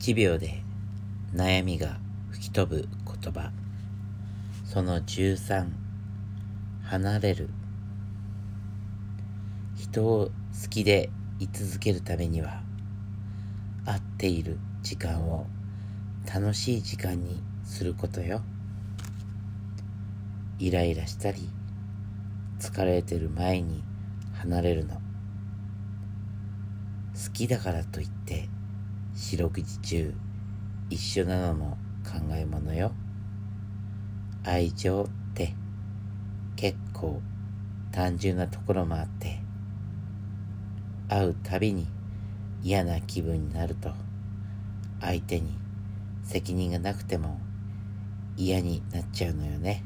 1秒で悩みが吹き飛ぶ言葉。その13離れる。人を好きで居続けるためには会っている時間を楽しい時間にすることよ。イライラしたり疲れてる前に離れるの。好きだからといって四六時中一緒なのも考えものよ。愛情って結構単純なところもあって会うたびに嫌な気分になると相手に責任がなくても嫌になっちゃうのよね。